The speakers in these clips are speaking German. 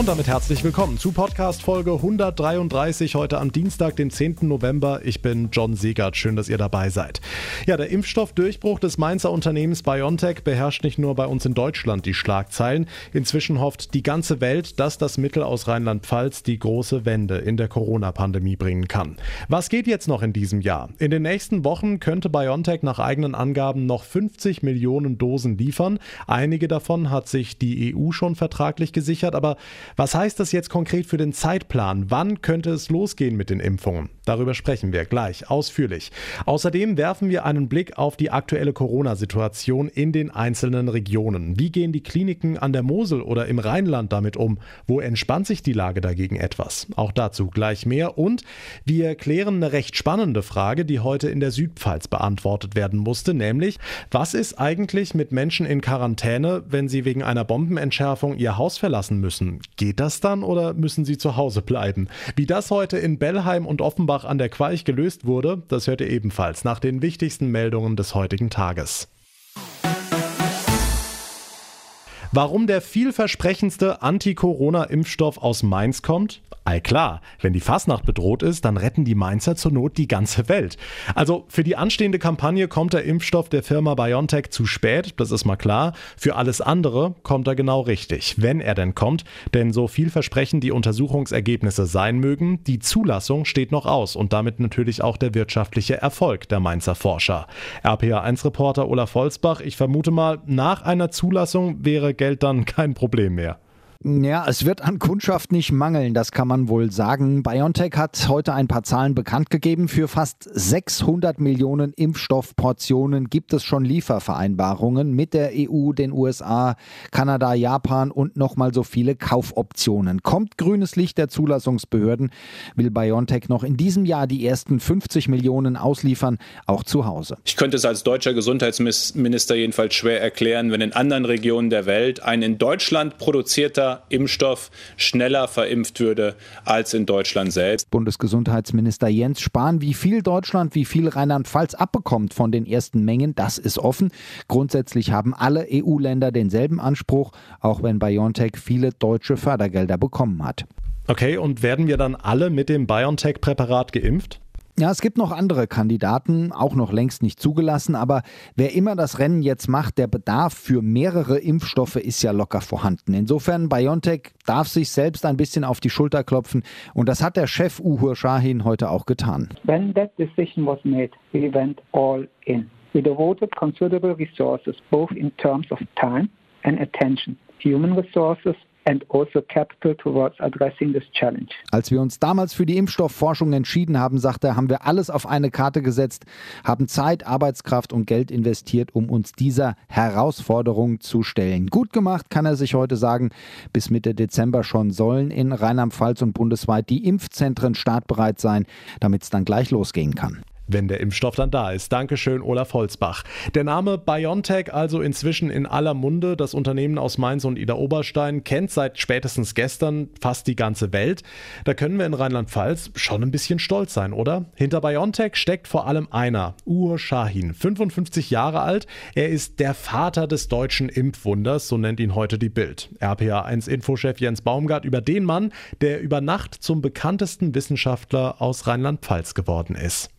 Und damit herzlich willkommen zu Podcast Folge 133 heute am Dienstag, den 10. November. Ich bin John Segert. Schön, dass ihr dabei seid. Ja, der Impfstoffdurchbruch des Mainzer Unternehmens BioNTech beherrscht nicht nur bei uns in Deutschland die Schlagzeilen. Inzwischen hofft die ganze Welt, dass das Mittel aus Rheinland-Pfalz die große Wende in der Corona-Pandemie bringen kann. Was geht jetzt noch in diesem Jahr? In den nächsten Wochen könnte BioNTech nach eigenen Angaben noch 50 Millionen Dosen liefern. Einige davon hat sich die EU schon vertraglich gesichert, aber was heißt das jetzt konkret für den Zeitplan? Wann könnte es losgehen mit den Impfungen? Darüber sprechen wir gleich ausführlich. Außerdem werfen wir einen Blick auf die aktuelle Corona-Situation in den einzelnen Regionen. Wie gehen die Kliniken an der Mosel oder im Rheinland damit um? Wo entspannt sich die Lage dagegen etwas? Auch dazu gleich mehr. Und wir klären eine recht spannende Frage, die heute in der Südpfalz beantwortet werden musste, nämlich, was ist eigentlich mit Menschen in Quarantäne, wenn sie wegen einer Bombenentschärfung ihr Haus verlassen müssen? Geht das dann oder müssen sie zu Hause bleiben? Wie das heute in Bellheim und Offenbach an der Qualch gelöst wurde, das hört ihr ebenfalls nach den wichtigsten Meldungen des heutigen Tages. Warum der vielversprechendste Anti-Corona-Impfstoff aus Mainz kommt? Ei klar, wenn die Fasnacht bedroht ist, dann retten die Mainzer zur Not die ganze Welt. Also für die anstehende Kampagne kommt der Impfstoff der Firma BioNTech zu spät, das ist mal klar. Für alles andere kommt er genau richtig, wenn er denn kommt. Denn so vielversprechend die Untersuchungsergebnisse sein mögen, die Zulassung steht noch aus und damit natürlich auch der wirtschaftliche Erfolg der Mainzer Forscher. RPA1-Reporter Olaf Holzbach, ich vermute mal, nach einer Zulassung wäre Geld dann kein Problem mehr. Ja, es wird an Kundschaft nicht mangeln, das kann man wohl sagen. BioNTech hat heute ein paar Zahlen bekannt gegeben. Für fast 600 Millionen Impfstoffportionen gibt es schon Liefervereinbarungen mit der EU, den USA, Kanada, Japan und nochmal so viele Kaufoptionen. Kommt grünes Licht der Zulassungsbehörden, will BioNTech noch in diesem Jahr die ersten 50 Millionen ausliefern, auch zu Hause. Ich könnte es als deutscher Gesundheitsminister jedenfalls schwer erklären, wenn in anderen Regionen der Welt ein in Deutschland produzierter Impfstoff schneller verimpft würde als in Deutschland selbst. Bundesgesundheitsminister Jens Spahn, wie viel Deutschland, wie viel Rheinland-Pfalz abbekommt von den ersten Mengen, das ist offen. Grundsätzlich haben alle EU-Länder denselben Anspruch, auch wenn BioNTech viele deutsche Fördergelder bekommen hat. Okay, und werden wir dann alle mit dem BioNTech-Präparat geimpft? Ja, es gibt noch andere Kandidaten, auch noch längst nicht zugelassen, aber wer immer das Rennen jetzt macht, der Bedarf für mehrere Impfstoffe ist ja locker vorhanden. Insofern, BioNTech darf sich selbst ein bisschen auf die Schulter klopfen und das hat der Chef Uhur Shahin heute auch getan. When that decision was made, we went all in. We devoted considerable resources, both in terms of time and attention, human resources and also capital towards addressing this challenge. Als wir uns damals für die Impfstoffforschung entschieden haben, sagte er, haben wir alles auf eine Karte gesetzt, haben Zeit, Arbeitskraft und Geld investiert, um uns dieser Herausforderung zu stellen. Gut gemacht, kann er sich heute sagen. Bis Mitte Dezember schon sollen in Rheinland-Pfalz und bundesweit die Impfzentren startbereit sein, damit es dann gleich losgehen kann wenn der Impfstoff dann da ist. Dankeschön, Olaf Holzbach. Der Name BioNTech also inzwischen in aller Munde. Das Unternehmen aus Mainz und Ida Oberstein kennt seit spätestens gestern fast die ganze Welt. Da können wir in Rheinland-Pfalz schon ein bisschen stolz sein, oder? Hinter BioNTech steckt vor allem einer, Ur Shahin, 55 Jahre alt. Er ist der Vater des deutschen Impfwunders, so nennt ihn heute die Bild. RPA1-Infochef Jens Baumgart über den Mann, der über Nacht zum bekanntesten Wissenschaftler aus Rheinland-Pfalz geworden ist.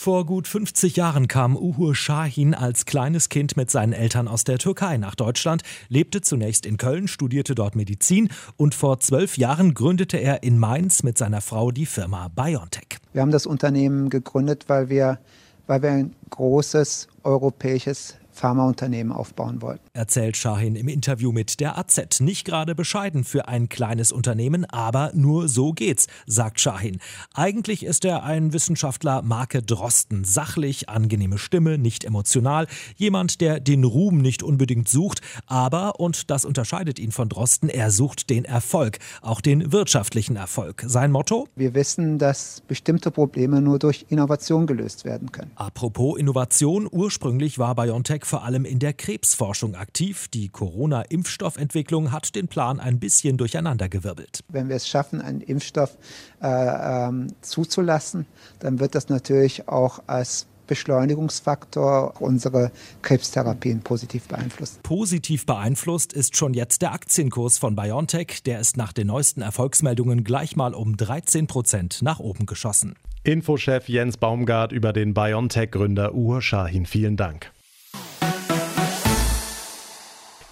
Vor gut 50 Jahren kam Uhur Shahin als kleines Kind mit seinen Eltern aus der Türkei nach Deutschland, lebte zunächst in Köln, studierte dort Medizin und vor zwölf Jahren gründete er in Mainz mit seiner Frau die Firma BioNTech. Wir haben das Unternehmen gegründet, weil wir, weil wir ein großes europäisches Pharmaunternehmen aufbauen wollten. Erzählt Shahin im Interview mit der AZ. Nicht gerade bescheiden für ein kleines Unternehmen, aber nur so geht's, sagt Shahin. Eigentlich ist er ein Wissenschaftler Marke Drosten. Sachlich, angenehme Stimme, nicht emotional. Jemand, der den Ruhm nicht unbedingt sucht, aber, und das unterscheidet ihn von Drosten, er sucht den Erfolg, auch den wirtschaftlichen Erfolg. Sein Motto? Wir wissen, dass bestimmte Probleme nur durch Innovation gelöst werden können. Apropos Innovation, ursprünglich war BioNTech vor allem in der Krebsforschung aktiv. Die Corona-Impfstoffentwicklung hat den Plan ein bisschen durcheinandergewirbelt. Wenn wir es schaffen, einen Impfstoff äh, ähm, zuzulassen, dann wird das natürlich auch als Beschleunigungsfaktor unsere Krebstherapien positiv beeinflusst. Positiv beeinflusst ist schon jetzt der Aktienkurs von BioNTech. Der ist nach den neuesten Erfolgsmeldungen gleich mal um 13 Prozent nach oben geschossen. Infochef Jens Baumgart über den BioNTech-Gründer Uhr Shahin. Vielen Dank.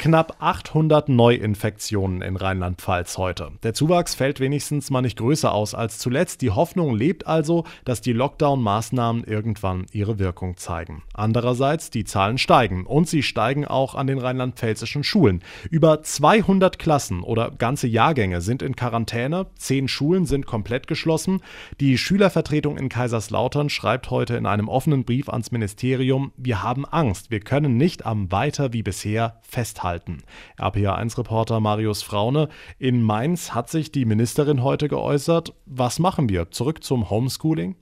Knapp 800 Neuinfektionen in Rheinland-Pfalz heute. Der Zuwachs fällt wenigstens mal nicht größer aus als zuletzt. Die Hoffnung lebt also, dass die Lockdown-Maßnahmen irgendwann ihre Wirkung zeigen. Andererseits, die Zahlen steigen und sie steigen auch an den rheinland-pfälzischen Schulen. Über 200 Klassen oder ganze Jahrgänge sind in Quarantäne, zehn Schulen sind komplett geschlossen. Die Schülervertretung in Kaiserslautern schreibt heute in einem offenen Brief ans Ministerium, wir haben Angst, wir können nicht am Weiter wie bisher festhalten halten. RPA1-Reporter Marius Fraune. In Mainz hat sich die Ministerin heute geäußert. Was machen wir? Zurück zum Homeschooling?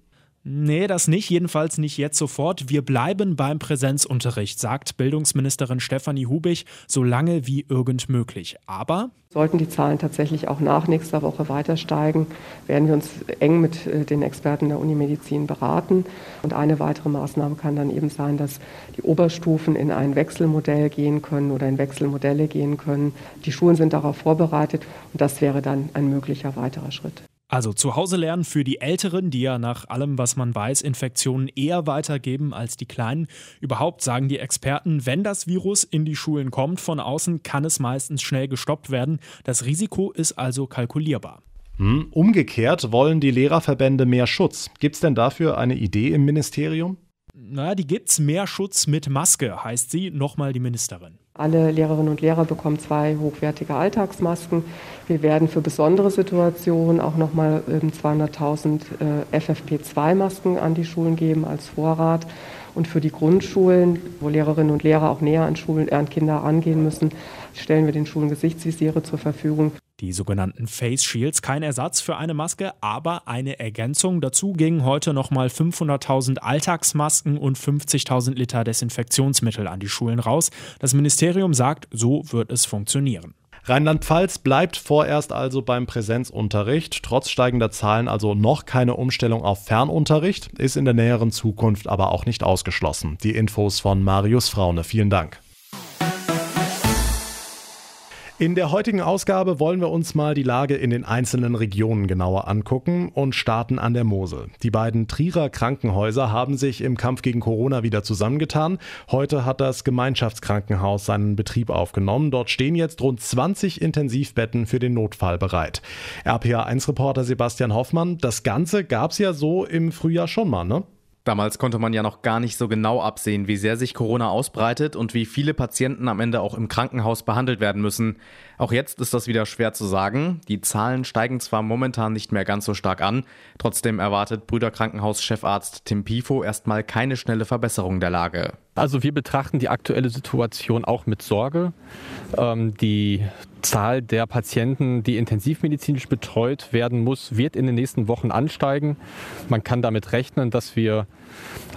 Nee, das nicht, jedenfalls nicht jetzt sofort. Wir bleiben beim Präsenzunterricht, sagt Bildungsministerin Stefanie Hubig, so lange wie irgend möglich. Aber sollten die Zahlen tatsächlich auch nach nächster Woche weiter steigen, werden wir uns eng mit äh, den Experten der Unimedizin beraten. Und eine weitere Maßnahme kann dann eben sein, dass die Oberstufen in ein Wechselmodell gehen können oder in Wechselmodelle gehen können. Die Schulen sind darauf vorbereitet und das wäre dann ein möglicher weiterer Schritt. Also zu Hause lernen für die Älteren, die ja nach allem, was man weiß, Infektionen eher weitergeben als die Kleinen. Überhaupt sagen die Experten, wenn das Virus in die Schulen kommt von außen, kann es meistens schnell gestoppt werden. Das Risiko ist also kalkulierbar. Hm, umgekehrt wollen die Lehrerverbände mehr Schutz. Gibt es denn dafür eine Idee im Ministerium? Na, die gibt's. Mehr Schutz mit Maske, heißt sie. Nochmal die Ministerin. Alle Lehrerinnen und Lehrer bekommen zwei hochwertige Alltagsmasken. Wir werden für besondere Situationen auch nochmal 200.000 äh, FFP2-Masken an die Schulen geben als Vorrat. Und für die Grundschulen, wo Lehrerinnen und Lehrer auch näher an, Schulen, an Kinder angehen müssen, stellen wir den Schulen Gesichtsvisiere zur Verfügung. Die sogenannten Face Shields, kein Ersatz für eine Maske, aber eine Ergänzung. Dazu gingen heute nochmal 500.000 Alltagsmasken und 50.000 Liter Desinfektionsmittel an die Schulen raus. Das Ministerium sagt, so wird es funktionieren. Rheinland-Pfalz bleibt vorerst also beim Präsenzunterricht. Trotz steigender Zahlen also noch keine Umstellung auf Fernunterricht, ist in der näheren Zukunft aber auch nicht ausgeschlossen. Die Infos von Marius Fraune. Vielen Dank. In der heutigen Ausgabe wollen wir uns mal die Lage in den einzelnen Regionen genauer angucken und starten an der Mosel. Die beiden Trierer Krankenhäuser haben sich im Kampf gegen Corona wieder zusammengetan. Heute hat das Gemeinschaftskrankenhaus seinen Betrieb aufgenommen. Dort stehen jetzt rund 20 Intensivbetten für den Notfall bereit. RPA1-Reporter Sebastian Hoffmann, das Ganze gab es ja so im Frühjahr schon mal, ne? Damals konnte man ja noch gar nicht so genau absehen, wie sehr sich Corona ausbreitet und wie viele Patienten am Ende auch im Krankenhaus behandelt werden müssen. Auch jetzt ist das wieder schwer zu sagen. Die Zahlen steigen zwar momentan nicht mehr ganz so stark an, trotzdem erwartet Brüderkrankenhaus-Chefarzt Tim Pifo erstmal keine schnelle Verbesserung der Lage. Also wir betrachten die aktuelle Situation auch mit Sorge. Ähm, die Zahl der Patienten, die intensivmedizinisch betreut werden muss, wird in den nächsten Wochen ansteigen. Man kann damit rechnen, dass wir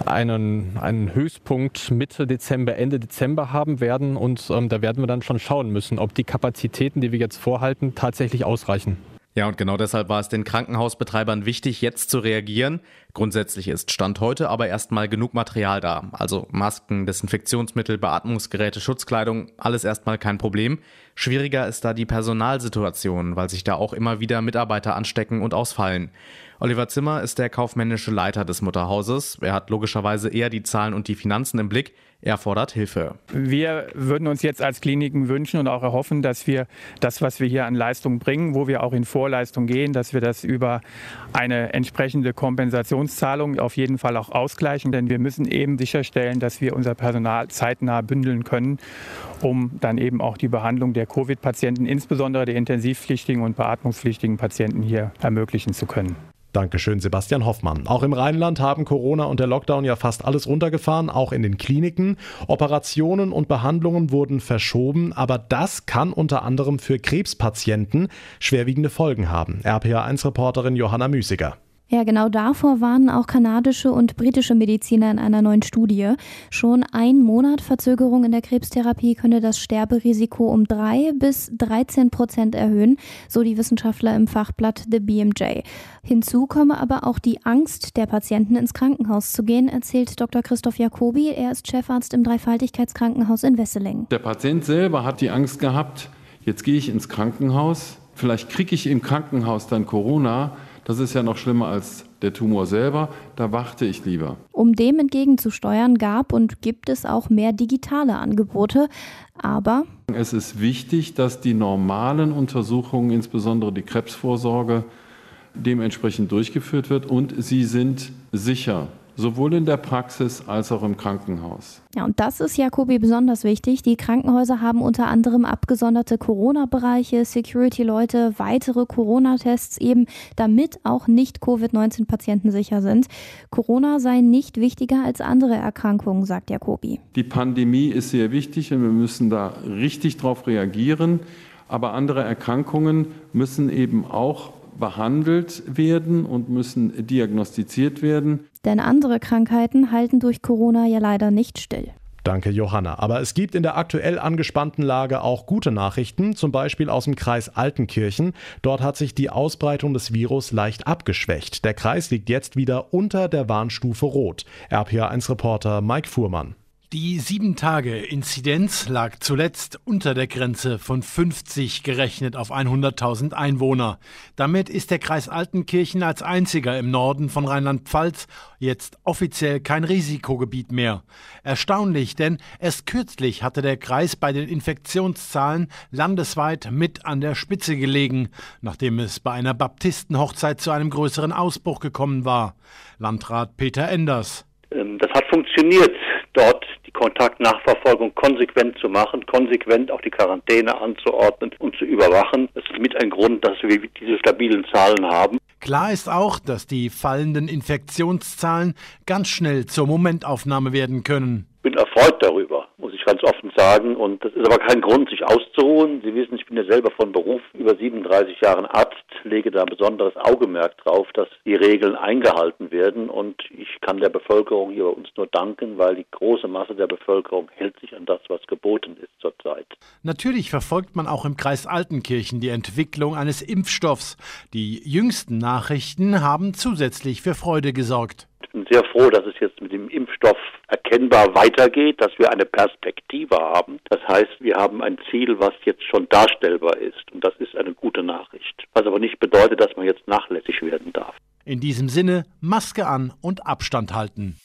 einen, einen Höchstpunkt Mitte Dezember, Ende Dezember haben werden. Und ähm, da werden wir dann schon schauen müssen, ob die Kapazitäten, die wir jetzt vorhalten, tatsächlich ausreichen. Ja, und genau deshalb war es den Krankenhausbetreibern wichtig, jetzt zu reagieren. Grundsätzlich ist Stand heute aber erstmal genug Material da. Also Masken, Desinfektionsmittel, Beatmungsgeräte, Schutzkleidung, alles erstmal kein Problem. Schwieriger ist da die Personalsituation, weil sich da auch immer wieder Mitarbeiter anstecken und ausfallen. Oliver Zimmer ist der kaufmännische Leiter des Mutterhauses. Er hat logischerweise eher die Zahlen und die Finanzen im Blick. Er fordert Hilfe. Wir würden uns jetzt als Kliniken wünschen und auch erhoffen, dass wir das, was wir hier an Leistung bringen, wo wir auch in Vorleistung gehen, dass wir das über eine entsprechende Kompensationszahlung auf jeden Fall auch ausgleichen. Denn wir müssen eben sicherstellen, dass wir unser Personal zeitnah bündeln können, um dann eben auch die Behandlung der Covid-Patienten, insbesondere der intensivpflichtigen und beatmungspflichtigen Patienten hier ermöglichen zu können. Dankeschön, Sebastian Hoffmann. Auch im Rheinland haben Corona und der Lockdown ja fast alles runtergefahren, auch in den Kliniken. Operationen und Behandlungen wurden verschoben, aber das kann unter anderem für Krebspatienten schwerwiegende Folgen haben. RPA1-Reporterin Johanna Müßiger. Ja, genau davor warnen auch kanadische und britische Mediziner in einer neuen Studie. Schon ein Monat Verzögerung in der Krebstherapie könne das Sterberisiko um drei bis 13 Prozent erhöhen, so die Wissenschaftler im Fachblatt The BMJ. Hinzu komme aber auch die Angst der Patienten ins Krankenhaus zu gehen, erzählt Dr. Christoph Jacobi. Er ist Chefarzt im Dreifaltigkeitskrankenhaus in Wesseling. Der Patient selber hat die Angst gehabt, jetzt gehe ich ins Krankenhaus, vielleicht kriege ich im Krankenhaus dann Corona das ist ja noch schlimmer als der Tumor selber. Da warte ich lieber. Um dem entgegenzusteuern, gab und gibt es auch mehr digitale Angebote. Aber es ist wichtig, dass die normalen Untersuchungen, insbesondere die Krebsvorsorge, dementsprechend durchgeführt wird und sie sind sicher sowohl in der Praxis als auch im Krankenhaus. Ja, und das ist Jakobi besonders wichtig. Die Krankenhäuser haben unter anderem abgesonderte Corona-Bereiche, Security-Leute, weitere Corona-Tests eben, damit auch nicht Covid-19-Patienten sicher sind. Corona sei nicht wichtiger als andere Erkrankungen, sagt Jakobi. Die Pandemie ist sehr wichtig und wir müssen da richtig drauf reagieren. Aber andere Erkrankungen müssen eben auch behandelt werden und müssen diagnostiziert werden. Denn andere Krankheiten halten durch Corona ja leider nicht still. Danke, Johanna. Aber es gibt in der aktuell angespannten Lage auch gute Nachrichten, zum Beispiel aus dem Kreis Altenkirchen. Dort hat sich die Ausbreitung des Virus leicht abgeschwächt. Der Kreis liegt jetzt wieder unter der Warnstufe Rot. RPA1-Reporter Mike Fuhrmann. Die 7-Tage-Inzidenz lag zuletzt unter der Grenze von 50 gerechnet auf 100.000 Einwohner. Damit ist der Kreis Altenkirchen als einziger im Norden von Rheinland-Pfalz jetzt offiziell kein Risikogebiet mehr. Erstaunlich, denn erst kürzlich hatte der Kreis bei den Infektionszahlen landesweit mit an der Spitze gelegen, nachdem es bei einer Baptistenhochzeit zu einem größeren Ausbruch gekommen war. Landrat Peter Enders. Ähm, das hat funktioniert, dort die Kontaktnachverfolgung konsequent zu machen, konsequent auch die Quarantäne anzuordnen und zu überwachen. Das ist mit ein Grund, dass wir diese stabilen Zahlen haben. Klar ist auch, dass die fallenden Infektionszahlen ganz schnell zur Momentaufnahme werden können. Ich bin erfreut darüber ganz offen sagen. Und das ist aber kein Grund, sich auszuruhen. Sie wissen, ich bin ja selber von Beruf über 37 Jahren Arzt, lege da besonderes Augenmerk drauf, dass die Regeln eingehalten werden. Und ich kann der Bevölkerung hier bei uns nur danken, weil die große Masse der Bevölkerung hält sich an das, was geboten ist zurzeit. Natürlich verfolgt man auch im Kreis Altenkirchen die Entwicklung eines Impfstoffs. Die jüngsten Nachrichten haben zusätzlich für Freude gesorgt. Ich bin sehr froh, dass es jetzt mit dem Impfstoff erkennbar weitergeht, dass wir eine Perspektive haben. Das heißt, wir haben ein Ziel, was jetzt schon darstellbar ist. Und das ist eine gute Nachricht. Was aber nicht bedeutet, dass man jetzt nachlässig werden darf. In diesem Sinne, Maske an und Abstand halten.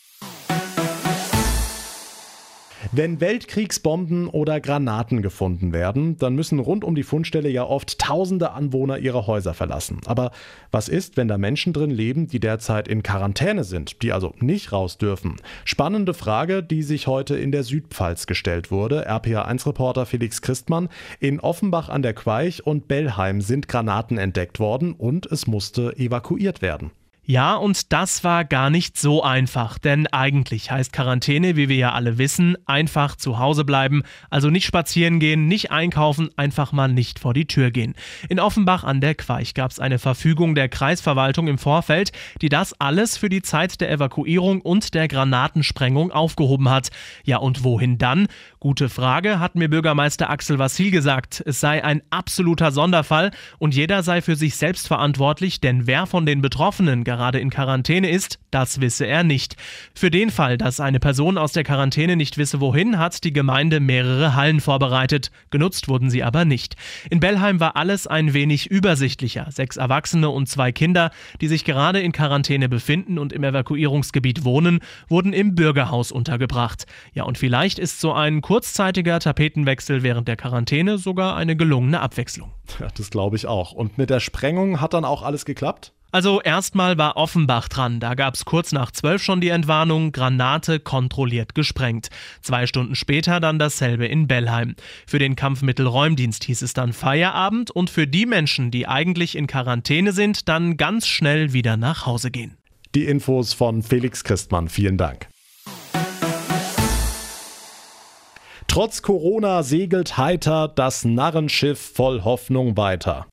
Wenn Weltkriegsbomben oder Granaten gefunden werden, dann müssen rund um die Fundstelle ja oft tausende Anwohner ihre Häuser verlassen. Aber was ist, wenn da Menschen drin leben, die derzeit in Quarantäne sind, die also nicht raus dürfen? Spannende Frage, die sich heute in der Südpfalz gestellt wurde. RPA1-Reporter Felix Christmann. In Offenbach an der Queich und Bellheim sind Granaten entdeckt worden und es musste evakuiert werden. Ja, und das war gar nicht so einfach, denn eigentlich heißt Quarantäne, wie wir ja alle wissen, einfach zu Hause bleiben, also nicht spazieren gehen, nicht einkaufen, einfach mal nicht vor die Tür gehen. In Offenbach an der Queich gab es eine Verfügung der Kreisverwaltung im Vorfeld, die das alles für die Zeit der Evakuierung und der Granatensprengung aufgehoben hat. Ja, und wohin dann? Gute Frage, hat mir Bürgermeister Axel Vassil gesagt. Es sei ein absoluter Sonderfall und jeder sei für sich selbst verantwortlich, denn wer von den Betroffenen gerade in Quarantäne ist, das wisse er nicht. Für den Fall, dass eine Person aus der Quarantäne nicht wisse wohin, hat die Gemeinde mehrere Hallen vorbereitet. Genutzt wurden sie aber nicht. In Bellheim war alles ein wenig übersichtlicher. Sechs Erwachsene und zwei Kinder, die sich gerade in Quarantäne befinden und im Evakuierungsgebiet wohnen, wurden im Bürgerhaus untergebracht. Ja, und vielleicht ist so ein kurzzeitiger Tapetenwechsel während der Quarantäne sogar eine gelungene Abwechslung. Ja, das glaube ich auch. Und mit der Sprengung hat dann auch alles geklappt? Also erstmal war Offenbach dran. Da gab es kurz nach zwölf schon die Entwarnung, Granate kontrolliert gesprengt. Zwei Stunden später dann dasselbe in Bellheim. Für den Kampfmittelräumdienst hieß es dann Feierabend und für die Menschen, die eigentlich in Quarantäne sind, dann ganz schnell wieder nach Hause gehen. Die Infos von Felix Christmann. Vielen Dank. Trotz Corona segelt heiter das Narrenschiff voll Hoffnung weiter.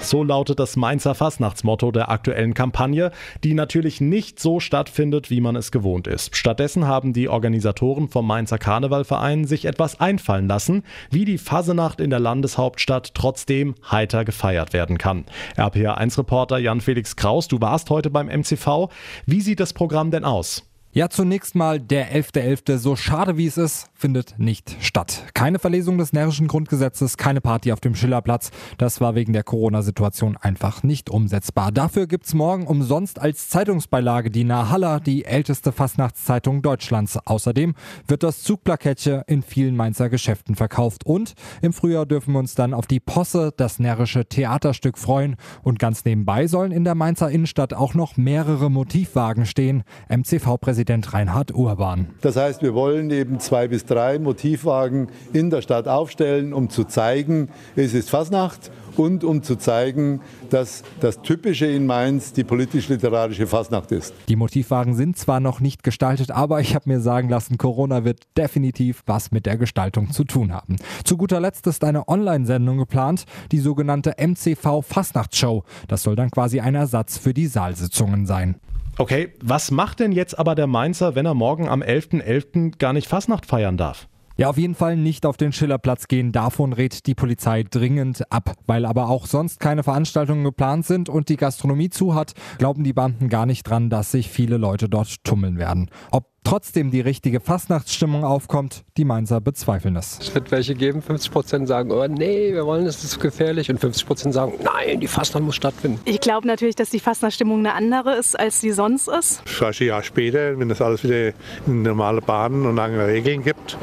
So lautet das Mainzer Fastnachtsmotto der aktuellen Kampagne, die natürlich nicht so stattfindet, wie man es gewohnt ist. Stattdessen haben die Organisatoren vom Mainzer Karnevalverein sich etwas einfallen lassen, wie die Fasenacht in der Landeshauptstadt trotzdem heiter gefeiert werden kann. RPA1-Reporter Jan-Felix Kraus, du warst heute beim MCV. Wie sieht das Programm denn aus? Ja, zunächst mal der 11.11., .11., so schade wie es ist, findet nicht statt. Keine Verlesung des närrischen Grundgesetzes, keine Party auf dem Schillerplatz. Das war wegen der Corona-Situation einfach nicht umsetzbar. Dafür gibt's morgen umsonst als Zeitungsbeilage die Nahalla, die älteste Fastnachtszeitung Deutschlands. Außerdem wird das Zugplakettchen in vielen Mainzer Geschäften verkauft. Und im Frühjahr dürfen wir uns dann auf die Posse, das närrische Theaterstück, freuen. Und ganz nebenbei sollen in der Mainzer Innenstadt auch noch mehrere Motivwagen stehen. MCV-Präsident Präsident Reinhard Urban. Das heißt, wir wollen eben zwei bis drei Motivwagen in der Stadt aufstellen, um zu zeigen, es ist Fasnacht und um zu zeigen, dass das Typische in Mainz die politisch-literarische Fasnacht ist. Die Motivwagen sind zwar noch nicht gestaltet, aber ich habe mir sagen lassen, Corona wird definitiv was mit der Gestaltung zu tun haben. Zu guter Letzt ist eine Online-Sendung geplant, die sogenannte MCV Fasnachtsshow. Das soll dann quasi ein Ersatz für die Saalsitzungen sein. Okay, was macht denn jetzt aber der Mainzer, wenn er morgen am 11.11. .11. gar nicht Fastnacht feiern darf? Ja, auf jeden Fall nicht auf den Schillerplatz gehen. Davon rät die Polizei dringend ab. Weil aber auch sonst keine Veranstaltungen geplant sind und die Gastronomie zu hat, glauben die Banden gar nicht dran, dass sich viele Leute dort tummeln werden. Ob trotzdem die richtige Fastnachtsstimmung aufkommt, die Mainzer bezweifeln es. Es wird welche geben, 50 Prozent sagen, oh nee, wir wollen es, ist gefährlich und 50 Prozent sagen, nein, die Fastnacht muss stattfinden. Ich glaube natürlich, dass die Fastnachtsstimmung eine andere ist, als sie sonst ist. Vielleicht ein Jahr später, wenn das alles wieder in normale Bahnen und lange Regeln gibt,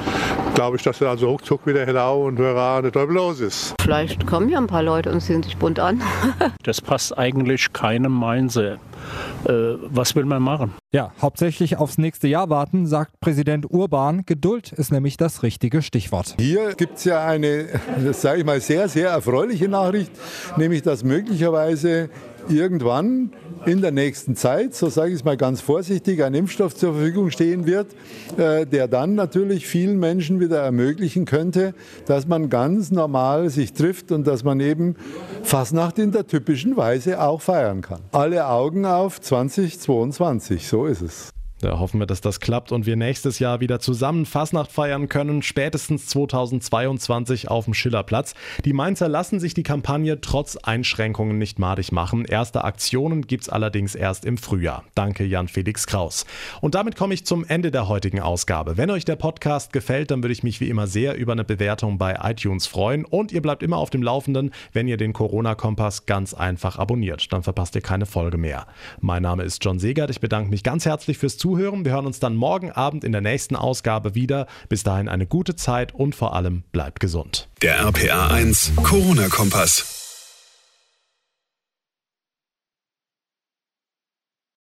glaube ich, dass er also ruckzuck wieder Helau und Hurra der Teufel los ist. Vielleicht kommen ja ein paar Leute und sehen sich bunt an. das passt eigentlich keinem Mainzer. Äh, was will man machen? Ja, hauptsächlich aufs nächste Jahr warten, sagt Präsident Urban. Geduld ist nämlich das richtige Stichwort. Hier gibt es ja eine, das sage ich mal, sehr, sehr erfreuliche Nachricht, nämlich dass möglicherweise irgendwann in der nächsten Zeit, so sage ich es mal ganz vorsichtig, ein Impfstoff zur Verfügung stehen wird, äh, der dann natürlich vielen Menschen wieder ermöglichen könnte, dass man ganz normal sich trifft und dass man eben Fasnacht in der typischen Weise auch feiern kann. Alle Augen auf 2022, so ist es. Da hoffen wir, dass das klappt und wir nächstes Jahr wieder zusammen Fasnacht feiern können, spätestens 2022 auf dem Schillerplatz. Die Mainzer lassen sich die Kampagne trotz Einschränkungen nicht madig machen. Erste Aktionen gibt es allerdings erst im Frühjahr. Danke Jan-Felix Kraus. Und damit komme ich zum Ende der heutigen Ausgabe. Wenn euch der Podcast gefällt, dann würde ich mich wie immer sehr über eine Bewertung bei iTunes freuen und ihr bleibt immer auf dem Laufenden, wenn ihr den Corona-Kompass ganz einfach abonniert. Dann verpasst ihr keine Folge mehr. Mein Name ist John Segert. Ich bedanke mich ganz herzlich fürs Zuhören Zuhören. Wir hören uns dann morgen Abend in der nächsten Ausgabe wieder. Bis dahin eine gute Zeit und vor allem bleibt gesund. Der RPA 1 Corona-Kompass.